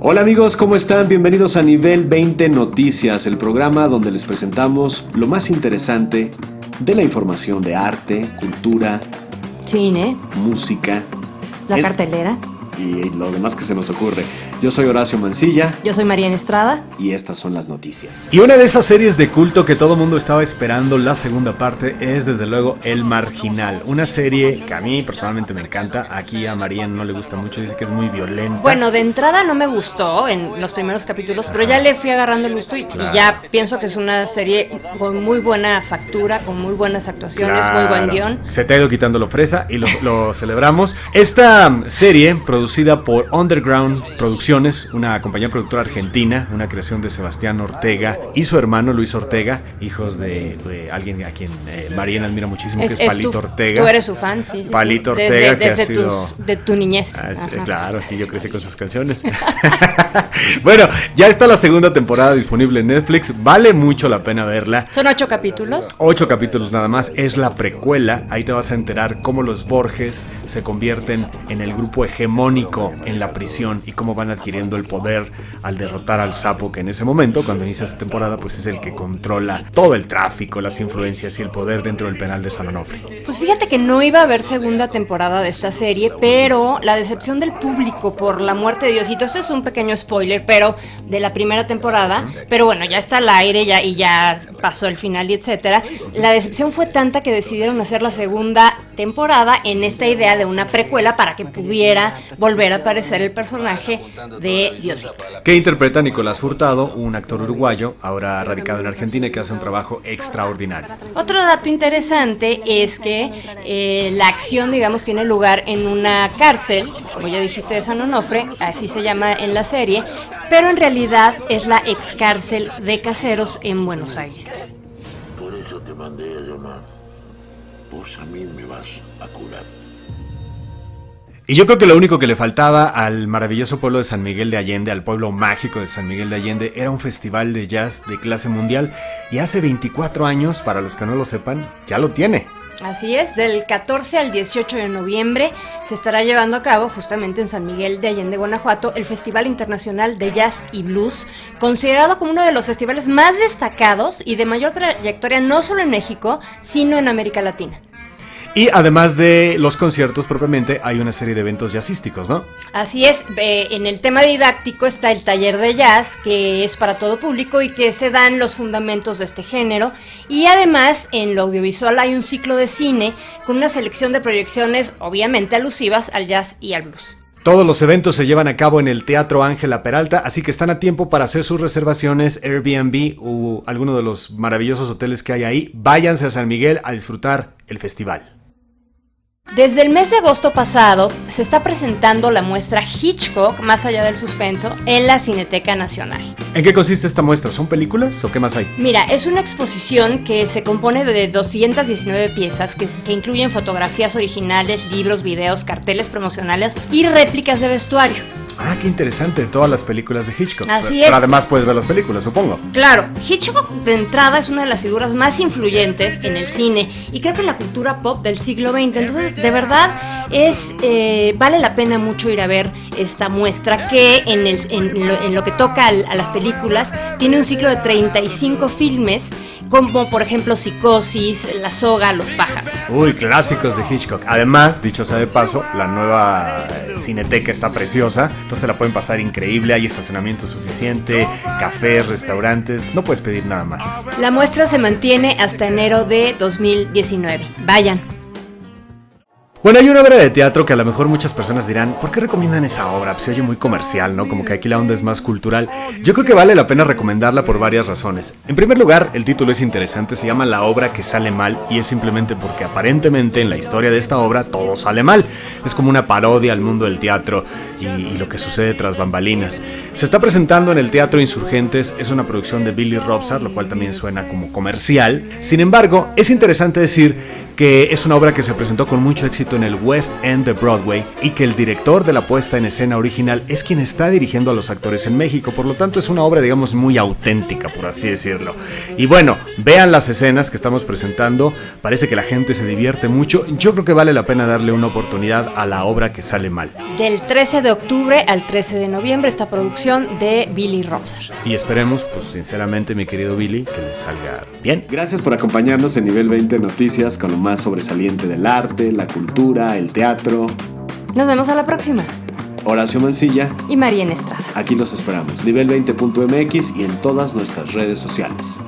Hola amigos, ¿cómo están? Bienvenidos a Nivel 20 Noticias, el programa donde les presentamos lo más interesante de la información de arte, cultura, cine, música, la el... cartelera y lo demás que se nos ocurre. Yo soy Horacio Mancilla. Yo soy María Estrada. Y estas son las noticias. Y una de esas series de culto que todo mundo estaba esperando, la segunda parte, es desde luego El Marginal. Una serie que a mí personalmente me encanta. Aquí a María no le gusta mucho, dice que es muy violenta. Bueno, de entrada no me gustó en los primeros capítulos, pero ya le fui agarrando el gusto y, ya pienso que es una serie con muy buena factura, con muy buenas actuaciones, muy buen guion. Se te ha ido quitando lo fresa y lo, lo celebramos. Esta serie, producida por Underground Producciones, una compañía productora argentina, una creación de Sebastián Ortega y su hermano Luis Ortega, hijos de, de alguien a quien eh, Mariana admira muchísimo, es, que es, Palito tu, Ortega. Tú eres su fan, sí. sí Palito sí. Ortega, desde, desde que ha sido... tus, de tu niñez. Ah, es, claro, sí, yo crecí con sus canciones. bueno, ya está la segunda temporada disponible en Netflix, vale mucho la pena verla. ¿Son ocho capítulos? Ocho capítulos nada más, es la precuela, ahí te vas a enterar cómo los Borges se convierten en el grupo hegemónico en la prisión y cómo van adquiriendo el poder al derrotar al sapo que en ese momento, cuando inicia esta temporada, pues es el que controla todo el tráfico, las influencias y el poder dentro del penal de San Onofre. Pues fíjate que no iba a haber segunda temporada de esta serie, pero la decepción del público por la muerte de Diosito, esto es un pequeño spoiler, pero de la primera temporada, pero bueno, ya está al aire ya, y ya pasó el final y etcétera. La decepción fue tanta que decidieron hacer la segunda temporada en esta idea de una precuela para que pudiera volver a aparecer el personaje de Diosito. Que interpreta Nicolás Furtado, un actor uruguayo, ahora radicado en Argentina y que hace un trabajo extraordinario. Otro dato interesante es que eh, la acción, digamos, tiene lugar en una cárcel, como ya dijiste de San Onofre, así se llama en la serie, pero en realidad es la ex cárcel de caseros en Buenos Aires. Por eso te mandé a llamar. Vos a mí me vas a curar. Y yo creo que lo único que le faltaba al maravilloso pueblo de San Miguel de Allende, al pueblo mágico de San Miguel de Allende, era un festival de jazz de clase mundial. Y hace 24 años, para los que no lo sepan, ya lo tiene. Así es, del 14 al 18 de noviembre se estará llevando a cabo justamente en San Miguel de Allende, Guanajuato, el Festival Internacional de Jazz y Blues, considerado como uno de los festivales más destacados y de mayor trayectoria no solo en México, sino en América Latina. Y además de los conciertos propiamente, hay una serie de eventos jazzísticos, ¿no? Así es, eh, en el tema didáctico está el taller de jazz, que es para todo público y que se dan los fundamentos de este género. Y además, en lo audiovisual hay un ciclo de cine con una selección de proyecciones, obviamente alusivas al jazz y al blues. Todos los eventos se llevan a cabo en el Teatro Ángela Peralta, así que están a tiempo para hacer sus reservaciones Airbnb o alguno de los maravillosos hoteles que hay ahí. Váyanse a San Miguel a disfrutar el festival. Desde el mes de agosto pasado se está presentando la muestra Hitchcock, más allá del suspenso, en la Cineteca Nacional. ¿En qué consiste esta muestra? ¿Son películas o qué más hay? Mira, es una exposición que se compone de 219 piezas que, que incluyen fotografías originales, libros, videos, carteles promocionales y réplicas de vestuario. Ah, qué interesante, todas las películas de Hitchcock. Así Pero es. además puedes ver las películas, supongo. Claro, Hitchcock de entrada es una de las figuras más influyentes en el cine y creo que en la cultura pop del siglo XX. Entonces, de verdad, es eh, vale la pena mucho ir a ver esta muestra que en, el, en, lo, en lo, que toca a, a las películas tiene un ciclo de 35 filmes como por ejemplo Psicosis, La Soga, Los Pájaros. Uy, clásicos de Hitchcock. Además, dicho sea de paso, la nueva cineteca está preciosa, entonces la pueden pasar increíble, hay estacionamiento suficiente, cafés, restaurantes, no puedes pedir nada más. La muestra se mantiene hasta enero de 2019. Vayan. Bueno, hay una obra de teatro que a lo mejor muchas personas dirán, ¿por qué recomiendan esa obra? Pues se oye muy comercial, ¿no? Como que aquí la onda es más cultural. Yo creo que vale la pena recomendarla por varias razones. En primer lugar, el título es interesante, se llama La obra que sale mal y es simplemente porque aparentemente en la historia de esta obra todo sale mal. Es como una parodia al mundo del teatro y, y lo que sucede tras bambalinas. Se está presentando en el Teatro Insurgentes, es una producción de Billy Robsar, lo cual también suena como comercial. Sin embargo, es interesante decir que es una obra que se presentó con mucho éxito en el West End de Broadway y que el director de la puesta en escena original es quien está dirigiendo a los actores en México, por lo tanto es una obra digamos muy auténtica, por así decirlo. Y bueno, vean las escenas que estamos presentando, parece que la gente se divierte mucho, yo creo que vale la pena darle una oportunidad a la obra que sale mal. Del 13 de octubre al 13 de noviembre esta producción de Billy Robser. Y esperemos, pues sinceramente mi querido Billy, que le salga bien. Gracias por acompañarnos en Nivel 20 Noticias con lo más sobresaliente del arte, la cultura, el teatro. Nos vemos a la próxima. Horacio Mancilla. Y María Estrada. Aquí los esperamos. Nivel20.mx y en todas nuestras redes sociales.